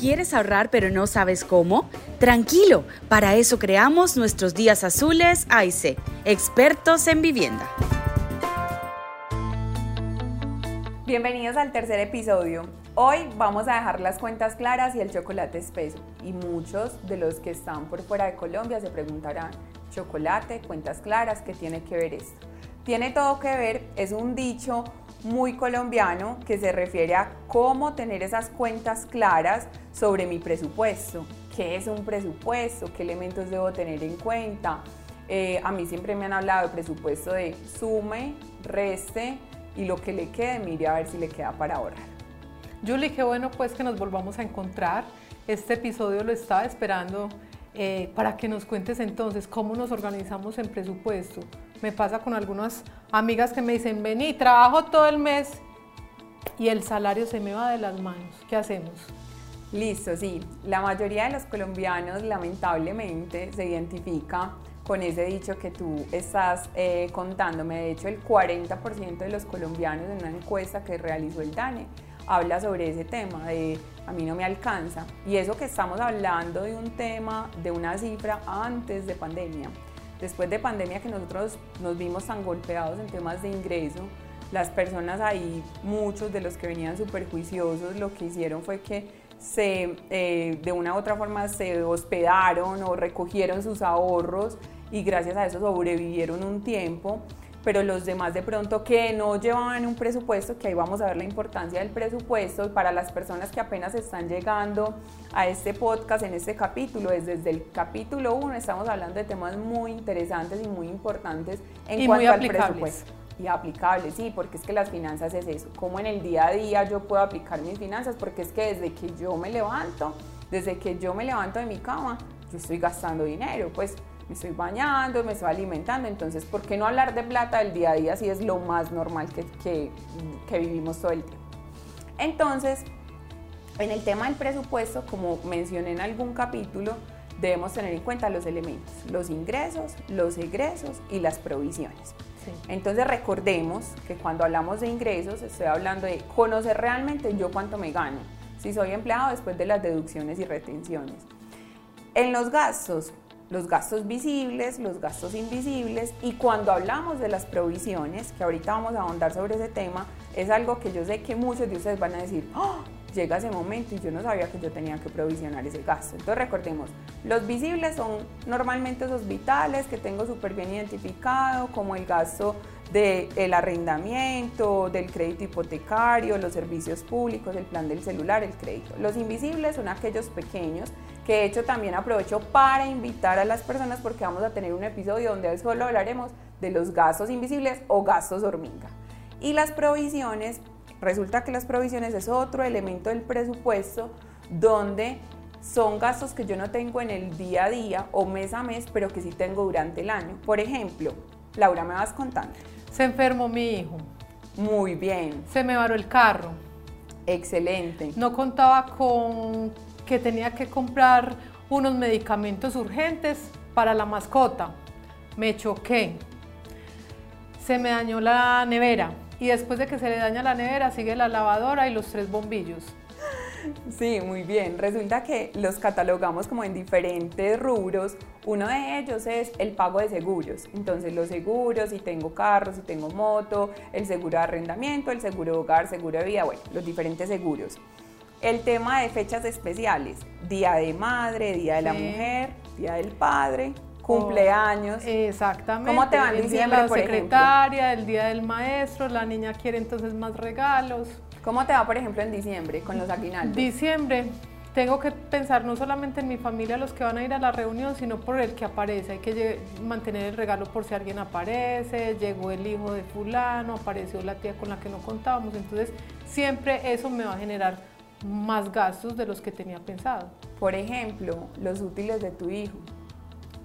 ¿Quieres ahorrar pero no sabes cómo? Tranquilo, para eso creamos nuestros días azules AIC, expertos en vivienda. Bienvenidos al tercer episodio. Hoy vamos a dejar las cuentas claras y el chocolate espeso. Y muchos de los que están por fuera de Colombia se preguntarán, chocolate, cuentas claras, ¿qué tiene que ver esto? Tiene todo que ver, es un dicho muy colombiano que se refiere a cómo tener esas cuentas claras sobre mi presupuesto. ¿Qué es un presupuesto? ¿Qué elementos debo tener en cuenta? Eh, a mí siempre me han hablado de presupuesto de sume, reste y lo que le quede, mire a ver si le queda para ahorrar. Julie, qué bueno pues que nos volvamos a encontrar. Este episodio lo estaba esperando eh, para que nos cuentes entonces cómo nos organizamos en presupuesto. Me pasa con algunas amigas que me dicen, vení, trabajo todo el mes y el salario se me va de las manos. ¿Qué hacemos? Listo, sí. La mayoría de los colombianos lamentablemente se identifica con ese dicho que tú estás eh, contándome. De hecho, el 40% de los colombianos en una encuesta que realizó el DANE habla sobre ese tema de a mí no me alcanza. Y eso que estamos hablando de un tema, de una cifra antes de pandemia después de pandemia que nosotros nos vimos tan golpeados en temas de ingreso, las personas ahí, muchos de los que venían súper juiciosos, lo que hicieron fue que se, eh, de una u otra forma se hospedaron o recogieron sus ahorros y gracias a eso sobrevivieron un tiempo pero los demás de pronto que no llevaban un presupuesto, que ahí vamos a ver la importancia del presupuesto para las personas que apenas están llegando a este podcast en este capítulo, desde el capítulo 1 estamos hablando de temas muy interesantes y muy importantes en cuanto al presupuesto. Y aplicables, sí, porque es que las finanzas es eso, como en el día a día yo puedo aplicar mis finanzas, porque es que desde que yo me levanto, desde que yo me levanto de mi cama, yo estoy gastando dinero, pues me estoy bañando, me estoy alimentando, entonces, ¿por qué no hablar de plata del día a día si es lo más normal que, que, vivimos todo el tiempo? Entonces, en el tema del presupuesto, como mencioné en algún capítulo, debemos tener en cuenta los elementos, los ingresos, los egresos y las provisiones. Entonces recordemos que cuando hablamos de ingresos estoy hablando de conocer realmente yo cuánto me gano, si soy empleado después de las deducciones y retenciones. En los gastos, los gastos visibles, los gastos invisibles y cuando hablamos de las provisiones, que ahorita vamos a ahondar sobre ese tema, es algo que yo sé que muchos de ustedes van a decir, ¡Oh! Llega ese momento y yo no sabía que yo tenía que provisionar ese gasto. Entonces recordemos, los visibles son normalmente esos vitales que tengo súper bien identificado, como el gasto del arrendamiento, del crédito hipotecario, los servicios públicos, el plan del celular, el crédito. Los invisibles son aquellos pequeños que de hecho también aprovecho para invitar a las personas porque vamos a tener un episodio donde solo hablaremos de los gastos invisibles o gastos hormiga. Y las provisiones, resulta que las provisiones es otro elemento del presupuesto donde son gastos que yo no tengo en el día a día o mes a mes, pero que sí tengo durante el año. Por ejemplo, Laura, me vas contando. Se enfermó mi hijo. Muy bien. Se me varó el carro. Excelente. No contaba con que tenía que comprar unos medicamentos urgentes para la mascota. Me choqué. Se me dañó la nevera y después de que se le daña la nevera sigue la lavadora y los tres bombillos. Sí, muy bien. Resulta que los catalogamos como en diferentes rubros. Uno de ellos es el pago de seguros. Entonces los seguros, si tengo carro, si tengo moto, el seguro de arrendamiento, el seguro de hogar, seguro de vida, bueno, los diferentes seguros. El tema de fechas especiales, Día de Madre, Día de la Mujer, Día del Padre, cumpleaños. exactamente. ¿Cómo te va en diciembre, la secretaria, el Día del Maestro, la niña quiere entonces más regalos. ¿Cómo te va, por ejemplo, en diciembre con los aguinaldos? Diciembre, tengo que pensar no solamente en mi familia, los que van a ir a la reunión, sino por el que aparece. Hay que mantener el regalo por si alguien aparece, llegó el hijo de fulano, apareció la tía con la que no contábamos. Entonces, siempre eso me va a generar más gastos de los que tenía pensado. Por ejemplo, los útiles de tu hijo.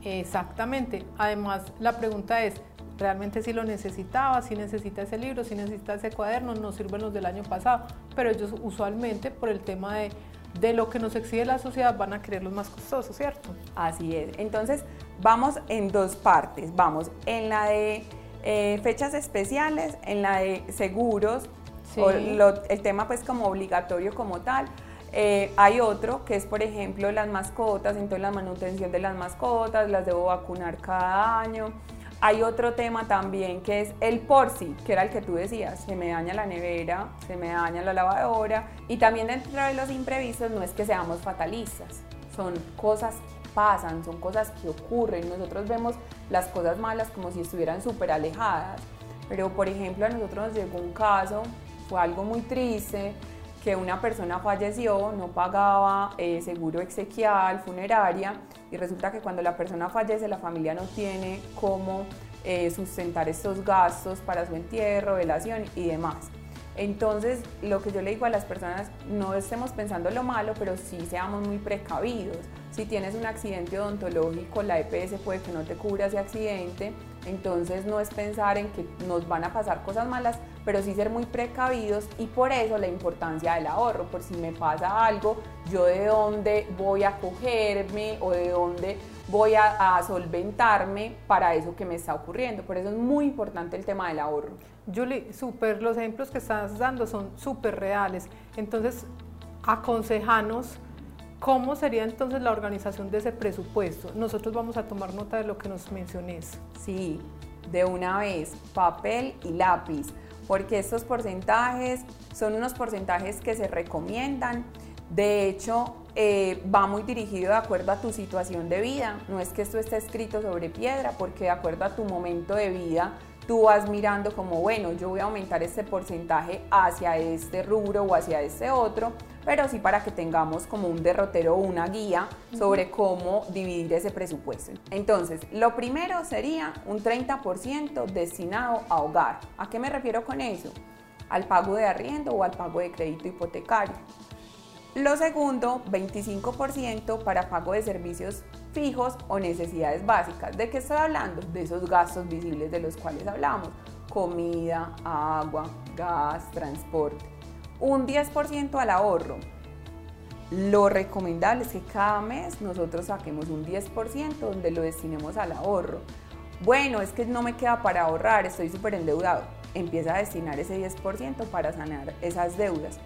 Exactamente. Además, la pregunta es, ¿realmente si lo necesitaba? ¿Si necesita ese libro? ¿Si necesita ese cuaderno? No sirven los del año pasado. Pero ellos usualmente, por el tema de, de lo que nos exige la sociedad, van a querer los más costosos, ¿cierto? Así es. Entonces, vamos en dos partes. Vamos en la de eh, fechas especiales, en la de seguros, el tema pues como obligatorio como tal. Eh, hay otro que es, por ejemplo, las mascotas, entonces la manutención de las mascotas, las debo vacunar cada año. Hay otro tema también que es el porci, que era el que tú decías, se me daña la nevera, se me daña la lavadora y también dentro de los imprevistos no es que seamos fatalistas, son cosas pasan, son cosas que ocurren, nosotros vemos las cosas malas como si estuvieran súper alejadas, pero por ejemplo a nosotros nos llegó un caso, fue algo muy triste, que una persona falleció, no pagaba eh, seguro exequial, funeraria, y resulta que cuando la persona fallece la familia no tiene cómo eh, sustentar estos gastos para su entierro, velación y demás. Entonces, lo que yo le digo a las personas, no estemos pensando lo malo, pero sí seamos muy precavidos. Si tienes un accidente odontológico, la EPS puede que no te cubra ese accidente, entonces no es pensar en que nos van a pasar cosas malas, pero sí ser muy precavidos y por eso la importancia del ahorro, por si me pasa algo, yo de dónde voy a cogerme o de dónde voy a, solventarme para eso que me está ocurriendo. Por eso es muy importante el tema del ahorro. Julie, súper, los ejemplos que estás dando son súper reales. Entonces, aconsejanos cómo sería entonces la organización de ese presupuesto. Nosotros vamos a tomar nota de lo que nos menciones. Sí, de una vez, papel y lápiz, porque estos porcentajes son unos porcentajes que se recomiendan. De hecho, eh, va muy dirigido de acuerdo a tu situación de vida. No es que esto esté escrito sobre piedra, porque de acuerdo a tu momento de vida, tú vas mirando como, bueno, yo voy a aumentar este porcentaje hacia este rubro o hacia este otro, pero sí para que tengamos como un derrotero o una guía sobre cómo dividir ese presupuesto. Entonces, lo primero sería un 30% destinado a hogar. ¿A qué me refiero con eso? Al pago de arriendo o al pago de crédito hipotecario. Lo segundo, 25% para pago de servicios fijos o necesidades básicas. ¿De qué estoy hablando? De esos gastos visibles de los cuales hablamos. Comida, agua, gas, transporte. Un 10% al ahorro. Lo recomendable es que cada mes nosotros saquemos un 10% donde lo destinemos al ahorro. Bueno, es que no me queda para ahorrar, estoy súper endeudado. Empieza a destinar ese 10% para sanar esas deudas.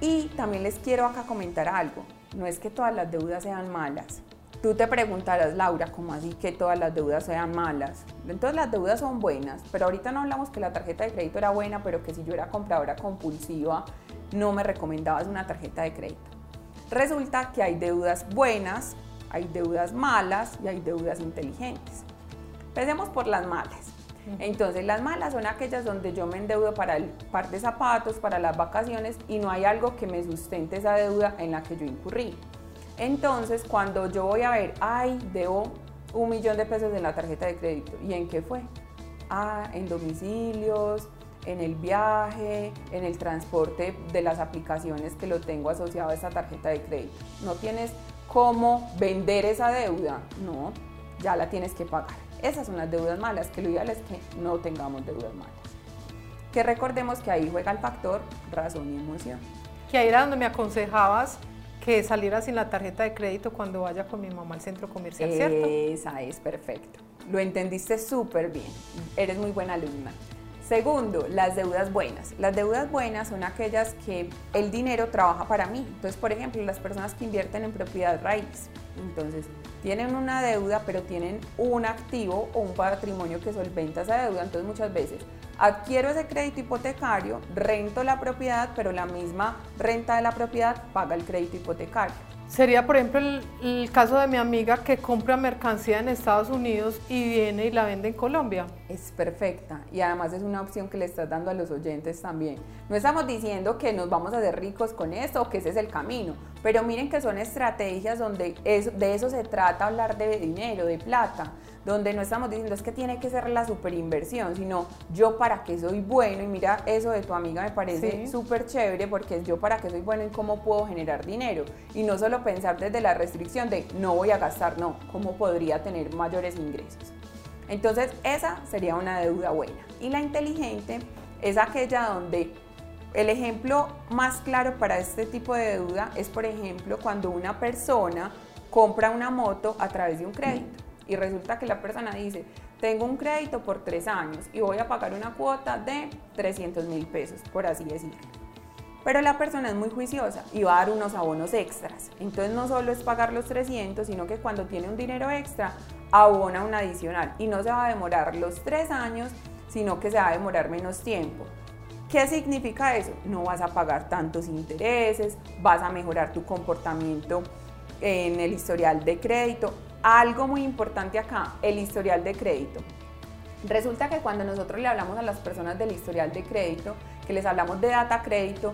Y también les quiero acá comentar algo. No es que todas las deudas sean malas. Tú te preguntarás, Laura, ¿cómo así que todas las deudas sean malas? Entonces las deudas son buenas, pero ahorita no hablamos que la tarjeta de crédito era buena, pero que si yo era compradora compulsiva, no me recomendabas una tarjeta de crédito. Resulta que hay deudas buenas, hay deudas malas y hay deudas inteligentes. Empecemos por las malas. Entonces las malas son aquellas donde yo me endeudo para el par de zapatos, para las vacaciones y no hay algo que me sustente esa deuda en la que yo incurrí. Entonces, cuando yo voy a ver, ay, debo un millón de pesos en la tarjeta de crédito. ¿Y en qué fue? Ah, en domicilios, en el viaje, en el transporte de las aplicaciones que lo tengo asociado a esa tarjeta de crédito. No tienes cómo vender esa deuda, no, ya la tienes que pagar. Esas son las deudas malas, que lo ideal es que no tengamos deudas malas. Que recordemos que ahí juega el factor razón y emoción. Que ahí era donde me aconsejabas que saliera sin la tarjeta de crédito cuando vaya con mi mamá al centro comercial, ¿cierto? Esa es perfecto. Lo entendiste súper bien. Eres muy buena alumna. Segundo, las deudas buenas. Las deudas buenas son aquellas que el dinero trabaja para mí. Entonces, por ejemplo, las personas que invierten en propiedad raíz. Entonces, tienen una deuda, pero tienen un activo o un patrimonio que solventa esa deuda. Entonces, muchas veces adquiero ese crédito hipotecario, rento la propiedad, pero la misma renta de la propiedad paga el crédito hipotecario. Sería, por ejemplo, el, caso de mi amiga que compra mercancía en Estados Unidos y viene y la vende en Colombia. Es perfecta y además es una opción que le estás dando a los oyentes también. No estamos diciendo que nos vamos a hacer ricos con esto o que ese es el camino, pero miren que son estrategias donde de eso se trata hablar de dinero, de plata donde no estamos diciendo es que tiene que ser la super inversión, sino yo para qué soy bueno y mira eso de tu amiga me parece súper chévere porque es yo para qué soy bueno y cómo puedo generar dinero y no solo pensar desde la restricción de no voy a gastar, no, cómo podría tener mayores ingresos. Entonces esa sería una deuda buena y la inteligente es aquella donde el ejemplo más claro para este tipo de deuda es, por ejemplo, cuando una persona compra una moto a través de un crédito y resulta que la persona dice, tengo un crédito por tres años y voy a pagar una cuota de 300 mil pesos, por así decirlo. Pero la persona es muy juiciosa y va a dar unos abonos extras. Entonces no solo es pagar los 300, sino que cuando tiene un dinero extra, abona un adicional. Y no se va a demorar los tres años, sino que se va a demorar menos tiempo. ¿Qué significa eso? No vas a pagar tantos intereses, vas a mejorar tu comportamiento en el historial de crédito. Algo muy importante acá, el historial de crédito. Resulta que cuando nosotros le hablamos a las personas del historial de crédito, que les hablamos de data crédito,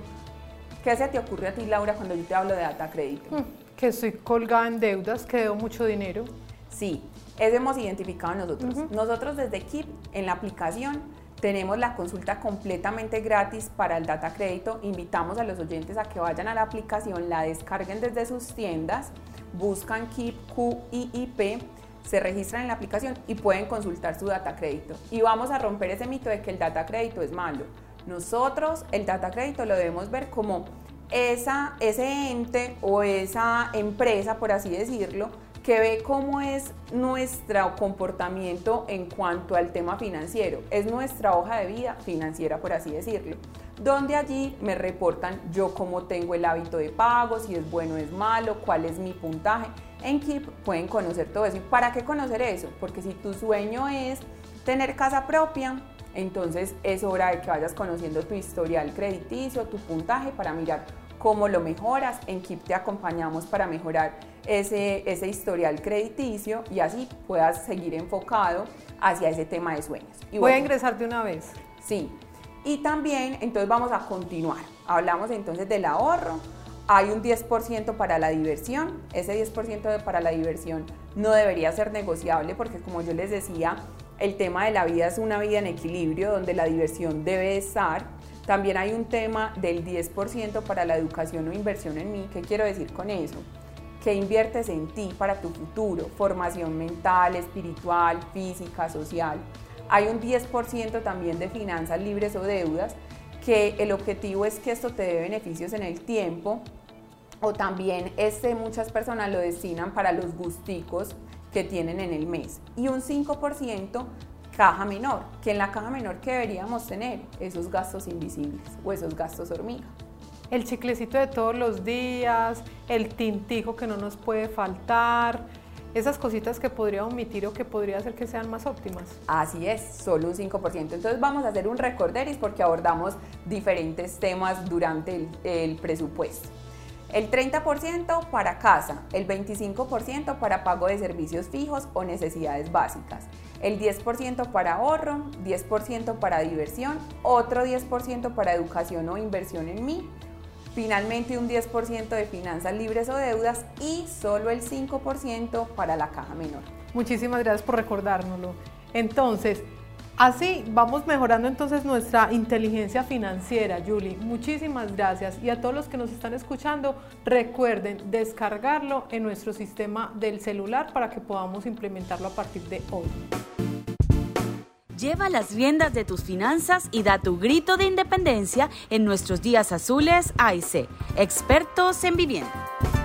¿qué se te ocurre a ti, Laura, cuando yo te hablo de data crédito? Hmm, que estoy colgada en deudas, que debo mucho dinero. Sí, eso hemos identificado nosotros. Nosotros desde KIP, en la aplicación, tenemos la consulta completamente gratis para el data crédito. Invitamos a los oyentes a que vayan a la aplicación, la descarguen desde sus tiendas, buscan KIP QIIP se registran en la aplicación y pueden consultar su data crédito. Y vamos a romper ese mito de que el data crédito es malo. Nosotros el data crédito lo debemos ver como esa, ese ente o esa empresa, por así decirlo, que ve cómo es nuestro comportamiento en cuanto al tema financiero. Es nuestra hoja de vida financiera, por así decirlo. Donde allí me reportan yo cómo tengo el hábito de pago, si es bueno o es malo, cuál es mi puntaje. En Keep pueden conocer todo eso. ¿Y para qué conocer eso? Porque si tu sueño es tener casa propia, entonces es hora de que vayas conociendo tu historial crediticio, tu puntaje para mirar cómo lo mejoras. En Keep te acompañamos para mejorar ese, ese historial crediticio y así puedas seguir enfocado hacia ese tema de sueños. Y Voy a ingresar de una vez. Sí. Y también, entonces vamos a continuar. Hablamos entonces del ahorro, hay un 10% para la diversión. Ese 10% para la diversión no debería ser negociable porque como yo les decía, el tema de la vida es una vida en equilibrio donde la diversión debe estar. También hay un tema del 10% para la educación o inversión en mí. ¿Qué quiero decir con eso? Que inviertes en ti para tu futuro, formación mental, espiritual, física, social. Hay un 10% también de finanzas libres o deudas que el objetivo es que esto te dé beneficios en el tiempo o también este, muchas personas lo destinan para los gusticos que tienen en el mes y un 5% caja menor, que en la caja menor que deberíamos tener esos gastos invisibles o esos gastos hormiga. El chiclecito de todos los días, el tintijo que no nos puede faltar, esas cositas que podría omitir o que podría hacer que sean más óptimas. Así es, solo un 5%. Entonces vamos a hacer un recorderis porque abordamos diferentes temas durante el, el presupuesto. El 30% para casa, el 25% para pago de servicios fijos o necesidades básicas, el 10% para ahorro, 10% para diversión, otro 10% para educación o inversión en mí, finalmente un 10% de finanzas libres o deudas y solo el 5% para la caja menor. Muchísimas gracias por recordárnoslo. Entonces, Así vamos mejorando entonces nuestra inteligencia financiera, Julie. Muchísimas gracias. Y a todos los que nos están escuchando, recuerden descargarlo en nuestro sistema del celular para que podamos implementarlo a partir de hoy. Lleva las riendas de tus finanzas y da tu grito de independencia en nuestros días azules AIC, expertos en vivienda.